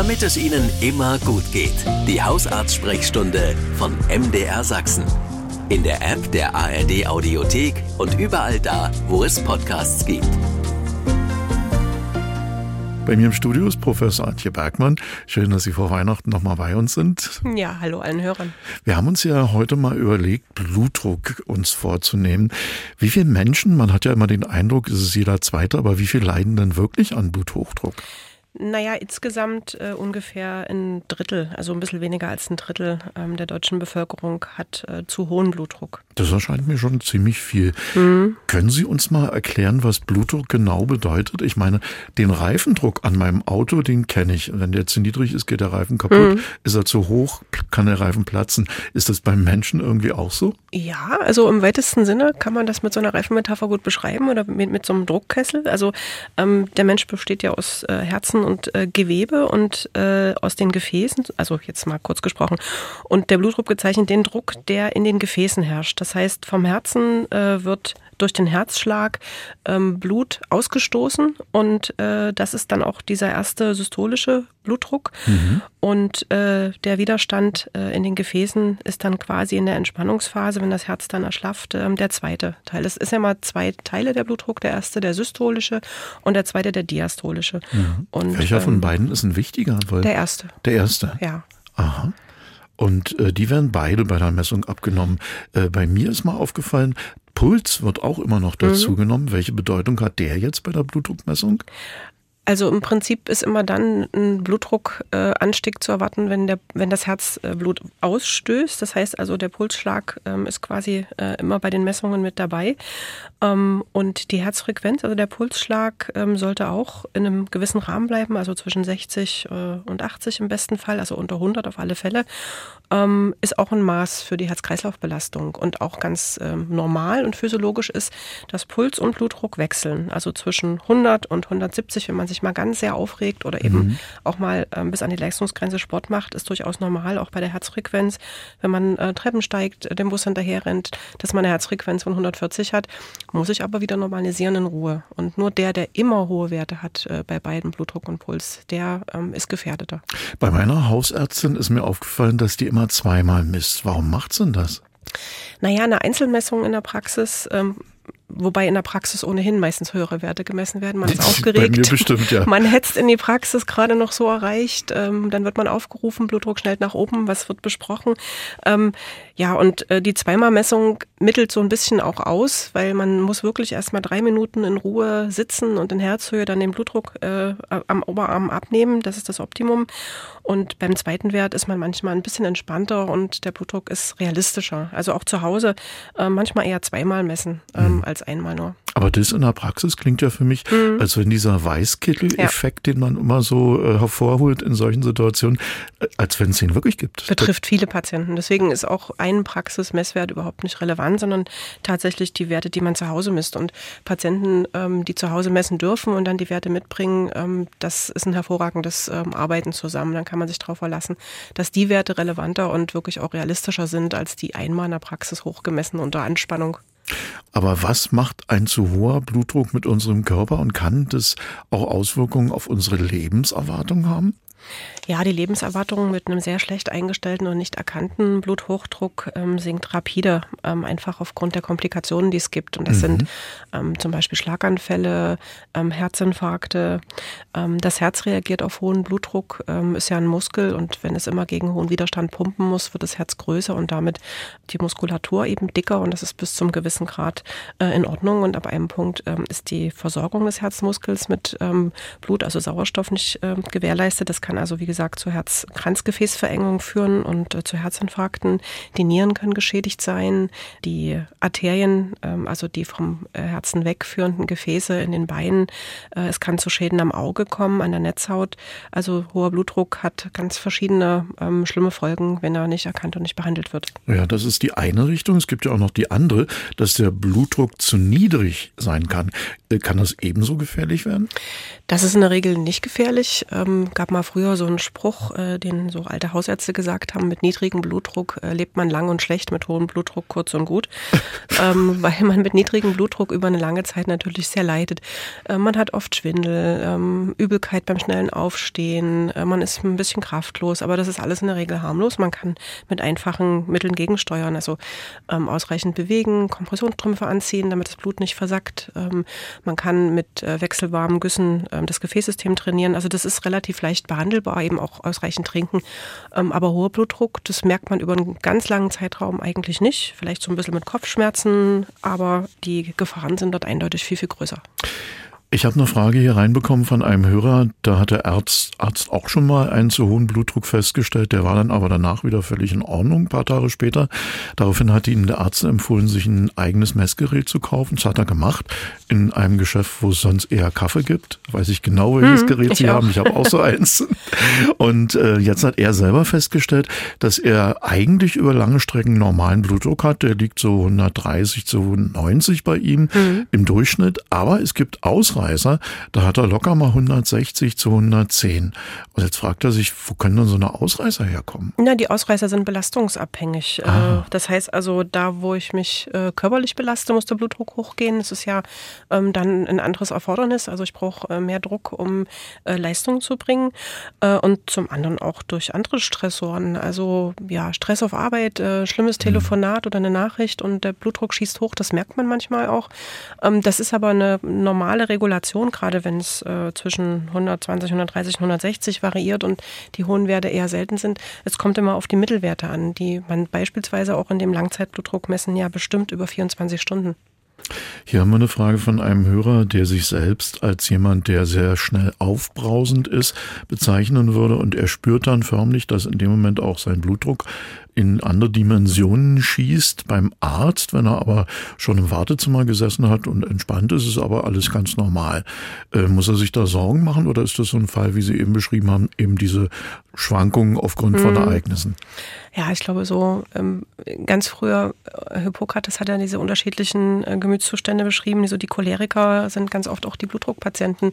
damit es Ihnen immer gut geht. Die Hausarzt-Sprechstunde von MDR Sachsen. In der App der ARD Audiothek und überall da, wo es Podcasts gibt. Bei mir im Studio ist Professor Antje Bergmann. Schön, dass Sie vor Weihnachten nochmal bei uns sind. Ja, hallo allen Hörern. Wir haben uns ja heute mal überlegt, Blutdruck uns vorzunehmen. Wie viele Menschen, man hat ja immer den Eindruck, es ist jeder Zweite, aber wie viele leiden denn wirklich an Bluthochdruck? Naja, insgesamt äh, ungefähr ein Drittel, also ein bisschen weniger als ein Drittel ähm, der deutschen Bevölkerung hat äh, zu hohen Blutdruck. Das erscheint mir schon ziemlich viel. Mhm. Können Sie uns mal erklären, was Blutdruck genau bedeutet? Ich meine, den Reifendruck an meinem Auto, den kenne ich. Wenn der zu niedrig ist, geht der Reifen kaputt. Mhm. Ist er zu hoch, kann der Reifen platzen. Ist das beim Menschen irgendwie auch so? Ja, also im weitesten Sinne kann man das mit so einer Reifenmetapher gut beschreiben oder mit, mit so einem Druckkessel. Also ähm, der Mensch besteht ja aus äh, Herzen Nerven und äh, Gewebe und äh, aus den Gefäßen, also jetzt mal kurz gesprochen, und der Blutdruck bezeichnet den Druck, der in den Gefäßen herrscht. Das heißt, vom Herzen äh, wird durch den Herzschlag ähm, Blut ausgestoßen und äh, das ist dann auch dieser erste systolische Blutdruck mhm. und äh, der Widerstand äh, in den Gefäßen ist dann quasi in der Entspannungsphase, wenn das Herz dann erschlafft, ähm, der zweite Teil. Es ist ja mal zwei Teile der Blutdruck, der erste der systolische und der zweite der diastolische. Mhm. Und, Welcher ähm, von beiden ist ein wichtiger? Der erste. Der erste? Ja. Aha. Und äh, die werden beide bei der Messung abgenommen. Äh, bei mir ist mal aufgefallen, Puls wird auch immer noch dazu mhm. genommen. Welche Bedeutung hat der jetzt bei der Blutdruckmessung? Also im Prinzip ist immer dann ein Blutdruckanstieg äh, zu erwarten, wenn, der, wenn das Herz äh, Blut ausstößt. Das heißt also, der Pulsschlag ähm, ist quasi äh, immer bei den Messungen mit dabei. Ähm, und die Herzfrequenz, also der Pulsschlag, ähm, sollte auch in einem gewissen Rahmen bleiben, also zwischen 60 äh, und 80 im besten Fall, also unter 100 auf alle Fälle. Ähm, ist auch ein Maß für die Herz-Kreislauf-Belastung und auch ganz ähm, normal und physiologisch ist, dass Puls und Blutdruck wechseln. Also zwischen 100 und 170, wenn man sich mal ganz sehr aufregt oder eben mhm. auch mal ähm, bis an die Leistungsgrenze Sport macht, ist durchaus normal, auch bei der Herzfrequenz. Wenn man äh, Treppen steigt, dem Bus hinterher rennt, dass man eine Herzfrequenz von 140 hat, muss ich aber wieder normalisieren in Ruhe. Und nur der, der immer hohe Werte hat äh, bei beiden Blutdruck und Puls, der ähm, ist gefährdeter. Bei meiner Hausärztin ist mir aufgefallen, dass die immer zweimal misst. Warum macht sie denn das? Naja, eine Einzelmessung in der Praxis ähm, wobei in der Praxis ohnehin meistens höhere Werte gemessen werden. Man ist aufgeregt. Bei mir bestimmt, ja. Man hetzt in die Praxis gerade noch so erreicht. Ähm, dann wird man aufgerufen, Blutdruck schnellt nach oben, was wird besprochen. Ähm, ja, und äh, die Zweimalmessung mittelt so ein bisschen auch aus, weil man muss wirklich erstmal drei Minuten in Ruhe sitzen und in Herzhöhe dann den Blutdruck äh, am Oberarm abnehmen. Das ist das Optimum. Und beim zweiten Wert ist man manchmal ein bisschen entspannter und der Blutdruck ist realistischer. Also auch zu Hause äh, manchmal eher zweimal messen ähm, mhm. als einmal nur. Aber das in der Praxis klingt ja für mich, mhm. als wenn dieser Weißkittel-Effekt, ja. den man immer so äh, hervorholt in solchen Situationen, äh, als wenn es ihn wirklich gibt. Betrifft viele Patienten. Deswegen ist auch ein Praxismesswert überhaupt nicht relevant, sondern tatsächlich die Werte, die man zu Hause misst. Und Patienten, ähm, die zu Hause messen dürfen und dann die Werte mitbringen, ähm, das ist ein hervorragendes ähm, Arbeiten zusammen. Dann kann man sich darauf verlassen, dass die Werte relevanter und wirklich auch realistischer sind als die einmal in der Praxis hochgemessen unter Anspannung. Aber was macht ein zu hoher Blutdruck mit unserem Körper und kann das auch Auswirkungen auf unsere Lebenserwartung haben? Ja, die Lebenserwartung mit einem sehr schlecht eingestellten und nicht erkannten Bluthochdruck ähm, sinkt rapide, ähm, einfach aufgrund der Komplikationen, die es gibt. Und das mhm. sind ähm, zum Beispiel Schlaganfälle, ähm, Herzinfarkte. Ähm, das Herz reagiert auf hohen Blutdruck, ähm, ist ja ein Muskel und wenn es immer gegen hohen Widerstand pumpen muss, wird das Herz größer und damit die Muskulatur eben dicker und das ist bis zum gewissen Grad äh, in Ordnung. Und ab einem Punkt ist die Versorgung des Herzmuskels mit Blut, also Sauerstoff, nicht äh, gewährleistet. Das kann also, wie gesagt, gesagt, zu Herz-Kranzgefäßverengung führen und äh, zu Herzinfarkten. Die Nieren können geschädigt sein, die Arterien, ähm, also die vom äh, Herzen wegführenden Gefäße in den Beinen. Äh, es kann zu Schäden am Auge kommen, an der Netzhaut. Also hoher Blutdruck hat ganz verschiedene ähm, schlimme Folgen, wenn er nicht erkannt und nicht behandelt wird. Ja, das ist die eine Richtung. Es gibt ja auch noch die andere, dass der Blutdruck zu niedrig sein kann. Äh, kann das ebenso gefährlich werden? Das ist in der Regel nicht gefährlich. Ähm, gab mal früher so einen Spruch, äh, den so alte Hausärzte gesagt haben, mit niedrigem Blutdruck äh, lebt man lang und schlecht, mit hohem Blutdruck kurz und gut. ähm, weil man mit niedrigem Blutdruck über eine lange Zeit natürlich sehr leidet. Äh, man hat oft Schwindel, ähm, Übelkeit beim schnellen Aufstehen, äh, man ist ein bisschen kraftlos, aber das ist alles in der Regel harmlos. Man kann mit einfachen Mitteln gegensteuern, also ähm, ausreichend bewegen, Kompressionsstrümpfe anziehen, damit das Blut nicht versackt. Ähm, man kann mit äh, wechselwarmen Güssen ähm, das Gefäßsystem trainieren. Also das ist relativ leicht behandelbar, eben auch ausreichend trinken. Ähm, aber hoher Blutdruck, das merkt man über einen ganz langen Zeitraum eigentlich nicht. Vielleicht so ein bisschen mit Kopfschmerzen, aber die Gefahren sind dort eindeutig viel, viel größer. Ich habe eine Frage hier reinbekommen von einem Hörer. Da hat der Arzt, Arzt auch schon mal einen zu hohen Blutdruck festgestellt. Der war dann aber danach wieder völlig in Ordnung, ein paar Tage später. Daraufhin hat ihm der Arzt empfohlen, sich ein eigenes Messgerät zu kaufen. Das hat er gemacht in einem Geschäft, wo es sonst eher Kaffee gibt. Weiß ich genau, welches hm, Gerät Sie haben. Ich habe auch so eins. Und äh, jetzt hat er selber festgestellt, dass er eigentlich über lange Strecken normalen Blutdruck hat. Der liegt so 130 zu 90 bei ihm hm. im Durchschnitt. Aber es gibt Ausreichend Ausreißer, da hat er locker mal 160 zu 110. Und jetzt fragt er sich, wo können denn so eine Ausreißer herkommen? Na, die Ausreißer sind belastungsabhängig. Ah. Äh, das heißt also, da wo ich mich äh, körperlich belaste, muss der Blutdruck hochgehen. Das ist ja ähm, dann ein anderes Erfordernis. Also ich brauche äh, mehr Druck, um Leistung zu bringen. Und zum anderen auch durch andere Stressoren. Also ja, Stress auf Arbeit, schlimmes mhm. Telefonat oder eine Nachricht und der Blutdruck schießt hoch. Das merkt man manchmal auch. Ähm, das ist aber eine normale Regulation Regulation, gerade wenn es äh, zwischen 120, 130, 160 variiert und die hohen Werte eher selten sind. Es kommt immer auf die Mittelwerte an, die man beispielsweise auch in dem Langzeitblutdruck messen ja bestimmt über 24 Stunden. Hier haben wir eine Frage von einem Hörer, der sich selbst als jemand, der sehr schnell aufbrausend ist, bezeichnen würde. Und er spürt dann förmlich, dass in dem Moment auch sein Blutdruck in andere Dimensionen schießt beim Arzt, wenn er aber schon im Wartezimmer gesessen hat und entspannt ist, ist aber alles ganz normal. Äh, muss er sich da Sorgen machen oder ist das so ein Fall, wie Sie eben beschrieben haben, eben diese Schwankungen aufgrund hm. von Ereignissen? Ja, ich glaube so, ähm, ganz früher, äh, Hippokrates hat ja diese unterschiedlichen äh, Gemütszustände beschrieben, so die Choleriker sind ganz oft auch die Blutdruckpatienten,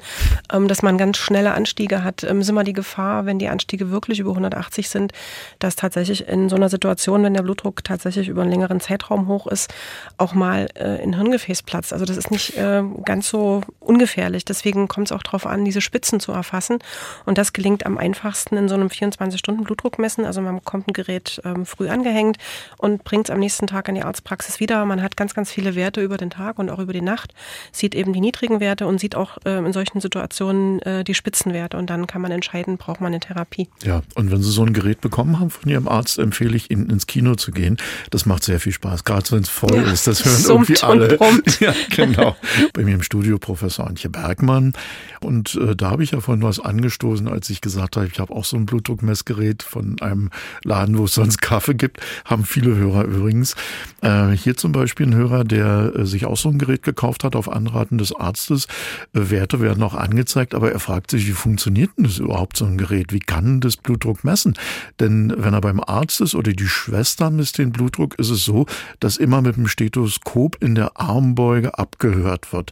ähm, dass man ganz schnelle Anstiege hat. Ähm, ist immer die Gefahr, wenn die Anstiege wirklich über 180 sind, dass tatsächlich in so einer Situation, wenn der Blutdruck tatsächlich über einen längeren Zeitraum hoch ist, auch mal äh, in Hirngefäß platzt. Also das ist nicht äh, ganz so ungefährlich. Deswegen kommt es auch darauf an, diese Spitzen zu erfassen. Und das gelingt am einfachsten in so einem 24-Stunden-Blutdruckmessen. Also man bekommt ein Gerät ähm, früh angehängt und bringt es am nächsten Tag in die Arztpraxis wieder. Man hat ganz, ganz viele Werte über den Tag und auch über die Nacht, sieht eben die niedrigen Werte und sieht auch äh, in solchen Situationen äh, die Spitzenwerte und dann kann man entscheiden, braucht man eine Therapie. Ja, und wenn Sie so ein Gerät bekommen haben von Ihrem Arzt, empfehle ich Ihnen ins Kino zu gehen. Das macht sehr viel Spaß, gerade wenn es voll ja, ist. Das hören irgendwie alle. Ja, genau. Bei mir im Studio Professor Antje Bergmann. Und äh, da habe ich ja vorhin was angestoßen, als ich gesagt habe, ich habe auch so ein Blutdruckmessgerät von einem Laden, wo es sonst Kaffee gibt, haben viele Hörer übrigens. Äh, hier zum Beispiel ein Hörer, der äh, sich auch so ein Gerät gekauft hat auf Anraten des Arztes. Äh, Werte werden auch angezeigt, aber er fragt sich, wie funktioniert denn das überhaupt so ein Gerät? Wie kann das Blutdruck messen? Denn wenn er beim Arzt ist oder die Schwester misst den Blutdruck, ist es so, dass immer mit dem Stethoskop in der Armbeuge abgehört wird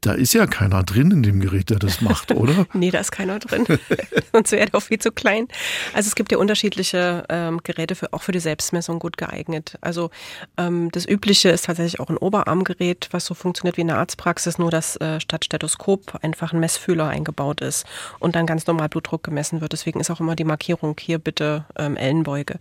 da ist ja keiner drin in dem Gerät, der das macht, oder? nee, da ist keiner drin. Sonst wäre der auch viel zu klein. Also es gibt ja unterschiedliche ähm, Geräte für, auch für die Selbstmessung gut geeignet. Also ähm, das Übliche ist tatsächlich auch ein Oberarmgerät, was so funktioniert wie in der Arztpraxis, nur dass äh, statt Stethoskop einfach ein Messfühler eingebaut ist und dann ganz normal Blutdruck gemessen wird. Deswegen ist auch immer die Markierung hier bitte ähm, Ellenbeuge.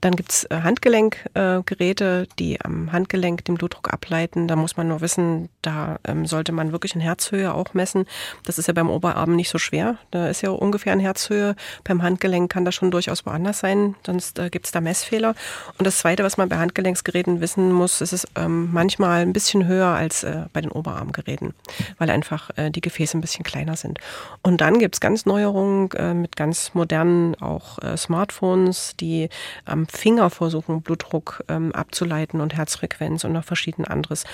Dann gibt's äh, Handgelenkgeräte, äh, die am Handgelenk den Blutdruck ableiten. Da muss man nur wissen, da ähm, sollte man wirklich in Herzhöhe auch messen. Das ist ja beim Oberarm nicht so schwer. Da ist ja ungefähr in Herzhöhe. Beim Handgelenk kann das schon durchaus woanders sein, sonst äh, gibt es da Messfehler. Und das Zweite, was man bei Handgelenksgeräten wissen muss, ist es ähm, manchmal ein bisschen höher als äh, bei den Oberarmgeräten, weil einfach äh, die Gefäße ein bisschen kleiner sind. Und dann gibt es ganz Neuerungen äh, mit ganz modernen auch äh, Smartphones, die am Finger versuchen, Blutdruck ähm, abzuleiten und Herzfrequenz und noch verschieden anderes.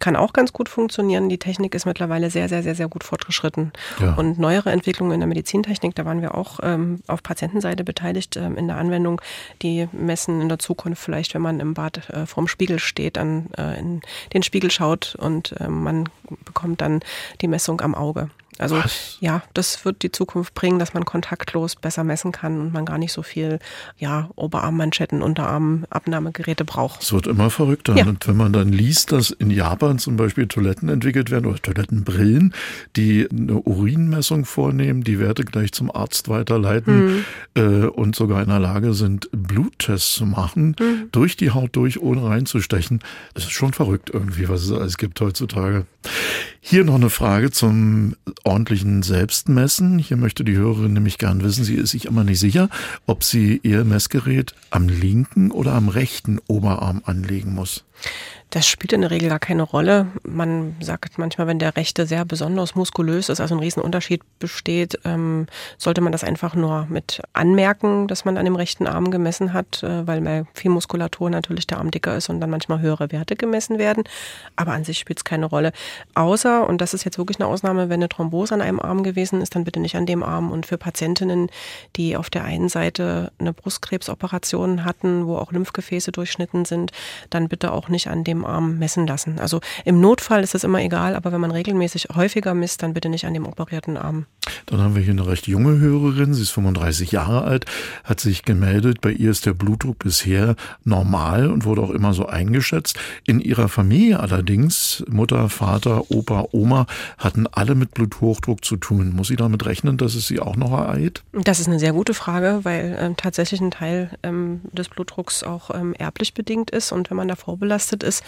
Kann auch ganz gut funktionieren. Die Technik Technik ist mittlerweile sehr, sehr, sehr, sehr gut fortgeschritten. Ja. Und neuere Entwicklungen in der Medizintechnik, da waren wir auch ähm, auf Patientenseite beteiligt ähm, in der Anwendung, die messen in der Zukunft vielleicht, wenn man im Bad äh, vorm Spiegel steht, dann äh, in den Spiegel schaut und äh, man bekommt dann die Messung am Auge. Also Was? ja, das wird die Zukunft bringen, dass man kontaktlos besser messen kann und man gar nicht so viel ja, Oberarmmanschetten, Unterarmabnahmegeräte braucht. Es wird immer verrückter. Ja. Und wenn man dann liest, dass in Japan zum Beispiel Toiletten entwickelt werden oder Toilettenbrillen, die eine Urinmessung vornehmen, die Werte gleich zum Arzt weiterleiten äh, und sogar in der Lage sind, Bluttests zu machen, durch die Haut durch, ohne reinzustechen. Es ist schon verrückt irgendwie, was es alles gibt heutzutage. Hier noch eine Frage zum ordentlichen Selbstmessen. Hier möchte die Hörerin nämlich gern wissen, sie ist sich immer nicht sicher, ob sie ihr Messgerät am linken oder am rechten Oberarm anlegen muss. Das spielt in der Regel gar keine Rolle. Man sagt manchmal, wenn der rechte sehr besonders muskulös ist, also ein Riesenunterschied besteht, ähm, sollte man das einfach nur mit anmerken, dass man an dem rechten Arm gemessen hat, äh, weil bei viel Muskulatur natürlich der Arm dicker ist und dann manchmal höhere Werte gemessen werden. Aber an sich spielt es keine Rolle. Außer, und das ist jetzt wirklich eine Ausnahme, wenn eine Thrombose an einem Arm gewesen ist, dann bitte nicht an dem Arm. Und für Patientinnen, die auf der einen Seite eine Brustkrebsoperation hatten, wo auch Lymphgefäße durchschnitten sind, dann bitte auch nicht an dem Arm messen lassen. Also im Notfall ist es immer egal, aber wenn man regelmäßig häufiger misst, dann bitte nicht an dem operierten Arm. Dann haben wir hier eine recht junge Hörerin, sie ist 35 Jahre alt, hat sich gemeldet, bei ihr ist der Blutdruck bisher normal und wurde auch immer so eingeschätzt. In ihrer Familie allerdings, Mutter, Vater, Opa, Oma, hatten alle mit Bluthochdruck zu tun. Muss sie damit rechnen, dass es sie auch noch ereilt? Das ist eine sehr gute Frage, weil ähm, tatsächlich ein Teil ähm, des Blutdrucks auch ähm, erblich bedingt ist und wenn man da vorbelastet ist,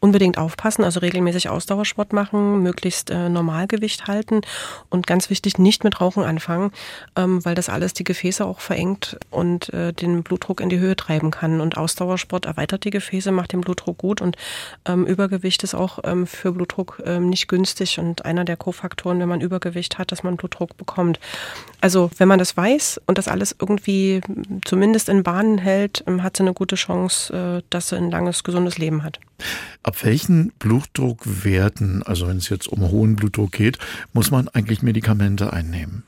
unbedingt aufpassen, also regelmäßig Ausdauersport machen, möglichst äh, Normalgewicht halten und ganz wichtig, nicht mit Rauchen anfangen, ähm, weil das alles die Gefäße auch verengt und äh, den Blutdruck in die Höhe treiben kann. Und Ausdauersport erweitert die Gefäße, macht den Blutdruck gut und ähm, Übergewicht ist auch ähm, für Blutdruck ähm, nicht günstig und einer der Kofaktoren, wenn man Übergewicht hat, dass man Blutdruck bekommt. Also wenn man das weiß und das alles irgendwie zumindest in Bahnen hält, ähm, hat sie eine gute Chance, äh, dass sie ein langes, gesundes Leben hat. Ab welchen Blutdruckwerten, also wenn es jetzt um hohen Blutdruck geht, muss man eigentlich Medikamente einnehmen?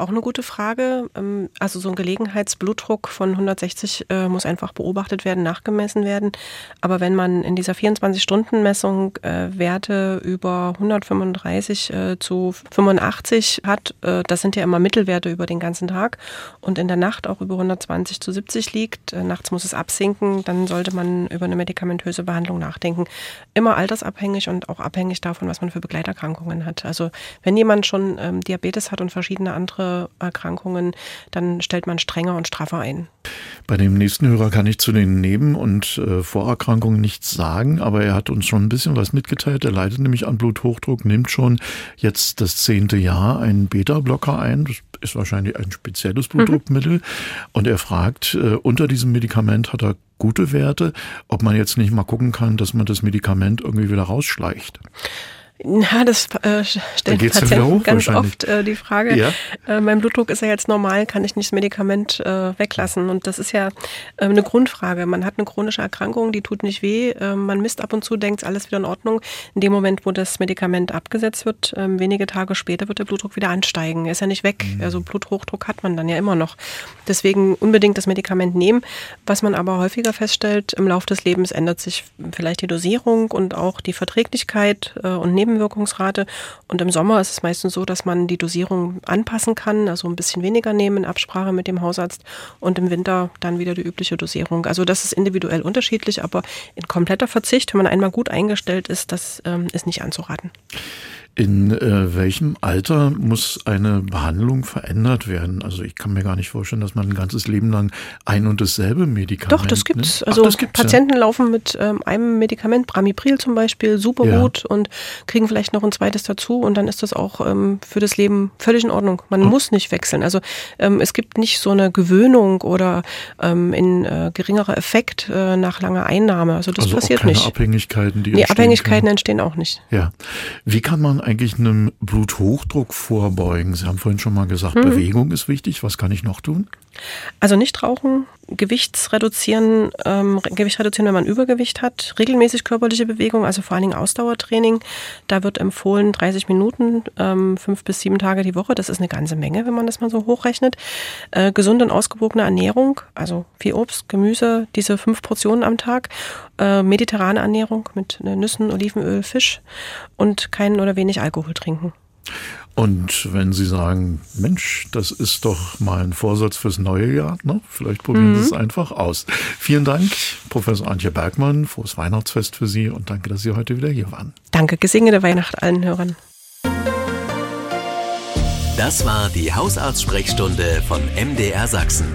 Auch eine gute Frage. Ähm, Also so ein Gelegenheitsblutdruck von 160 äh, muss einfach beobachtet werden, nachgemessen werden. Aber wenn man in dieser 24-Stunden-Messung äh, Werte über 135 äh, zu 85 hat, das sind ja immer Mittelwerte über den ganzen Tag und in der Nacht auch über 120 zu 70 liegt, nachts muss es absinken, dann sollte man über eine medikamentöse Behandlung nachdenken. Immer altersabhängig und auch abhängig davon, was man für Begleiterkrankungen hat. Also wenn jemand schon ähm, Diabetes hat und verschiedene andere Erkrankungen, dann stellt man strenger und straffer ein. Bei dem nächsten Hörer kann ich zu den Neben- und äh, Vorerkrankungen nichts sagen, aber er hat uns schon ein bisschen was mitgeteilt. Er leidet nämlich an Bluthochdruck, nimmt schon jetzt das zehnte Jahr einen Beta-Blocker ein. Das ist wahrscheinlich ein spezielles Blutdruckmittel. Und er fragt, äh, unter diesem Medikament hat er gute Werte, ob man jetzt nicht mal gucken kann, dass man das Medikament irgendwie wieder rausschleicht. Ja, das äh, wieder Patienten ganz oft äh, die Frage. Ja. Äh, mein Blutdruck ist ja jetzt normal, kann ich nicht das Medikament äh, weglassen? Und das ist ja äh, eine Grundfrage. Man hat eine chronische Erkrankung, die tut nicht weh. Äh, man misst ab und zu, denkt, alles wieder in Ordnung. In dem Moment, wo das Medikament abgesetzt wird, äh, wenige Tage später wird der Blutdruck wieder ansteigen. Er ist ja nicht weg. Mhm. Also Bluthochdruck hat man dann ja immer noch. Deswegen unbedingt das Medikament nehmen. Was man aber häufiger feststellt, im Laufe des Lebens ändert sich vielleicht die Dosierung und auch die Verträglichkeit äh, und Nebenwirkungsrate. Und im Sommer ist es meistens so, dass man die Dosierung anpassen kann, also ein bisschen weniger nehmen in Absprache mit dem Hausarzt und im Winter dann wieder die übliche Dosierung. Also das ist individuell unterschiedlich, aber in kompletter Verzicht, wenn man einmal gut eingestellt ist, das ähm, ist nicht anzuraten. In äh, welchem Alter muss eine Behandlung verändert werden? Also ich kann mir gar nicht vorstellen, dass man ein ganzes Leben lang ein und dasselbe Medikament Doch, das gibt's. nimmt. Also Ach, das gibt's, Patienten laufen mit ähm, einem Medikament, Bramipril zum Beispiel, super Ja. gut und kriegen vielleicht noch ein zweites dazu und dann ist das auch ähm, für das Leben völlig in Ordnung. Man muss nicht wechseln. Also ähm, es gibt nicht so eine Gewöhnung oder ähm, ein äh, geringerer Effekt äh, nach langer Einnahme. Also das also passiert auch keine nicht. Abhängigkeiten, die Nee, entstehen Abhängigkeiten können. entstehen auch nicht. Ja. Wie kann man eigentlich einem Bluthochdruck vorbeugen? Sie haben vorhin schon mal gesagt, mhm. Bewegung ist wichtig. Was kann ich noch tun? Also nicht rauchen, Gewichts reduzieren, ähm, Gewicht reduzieren, wenn man Übergewicht hat, regelmäßig körperliche Bewegung, also vor allen Dingen Ausdauertraining. Da wird empfohlen 30 Minuten, ähm, fünf bis sieben Tage die Woche. Das ist eine ganze Menge, wenn man das mal so hochrechnet. Äh, gesunde und ausgewogene Ernährung, also viel Obst, Gemüse, diese fünf Portionen am Tag. Äh, mediterrane Ernährung mit Nüssen, Olivenöl, Fisch und keinen oder wenig Alkohol trinken. Und wenn Sie sagen, Mensch, das ist doch mal ein Vorsatz fürs neue Jahr, ne? vielleicht probieren mhm. Sie es einfach aus. Vielen Dank, Professor Antje Bergmann. Frohes Weihnachtsfest für Sie und danke, dass Sie heute wieder hier waren. Danke, gesegnete Weihnacht allen Hörern. Das war die Hausarztsprechstunde von MDR Sachsen.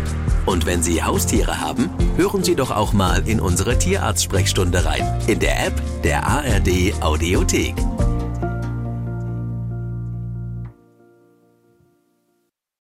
Und wenn Sie Haustiere haben, hören Sie doch auch mal in unsere Tierarzt-Sprechstunde rein. In der App der ARD Audiothek.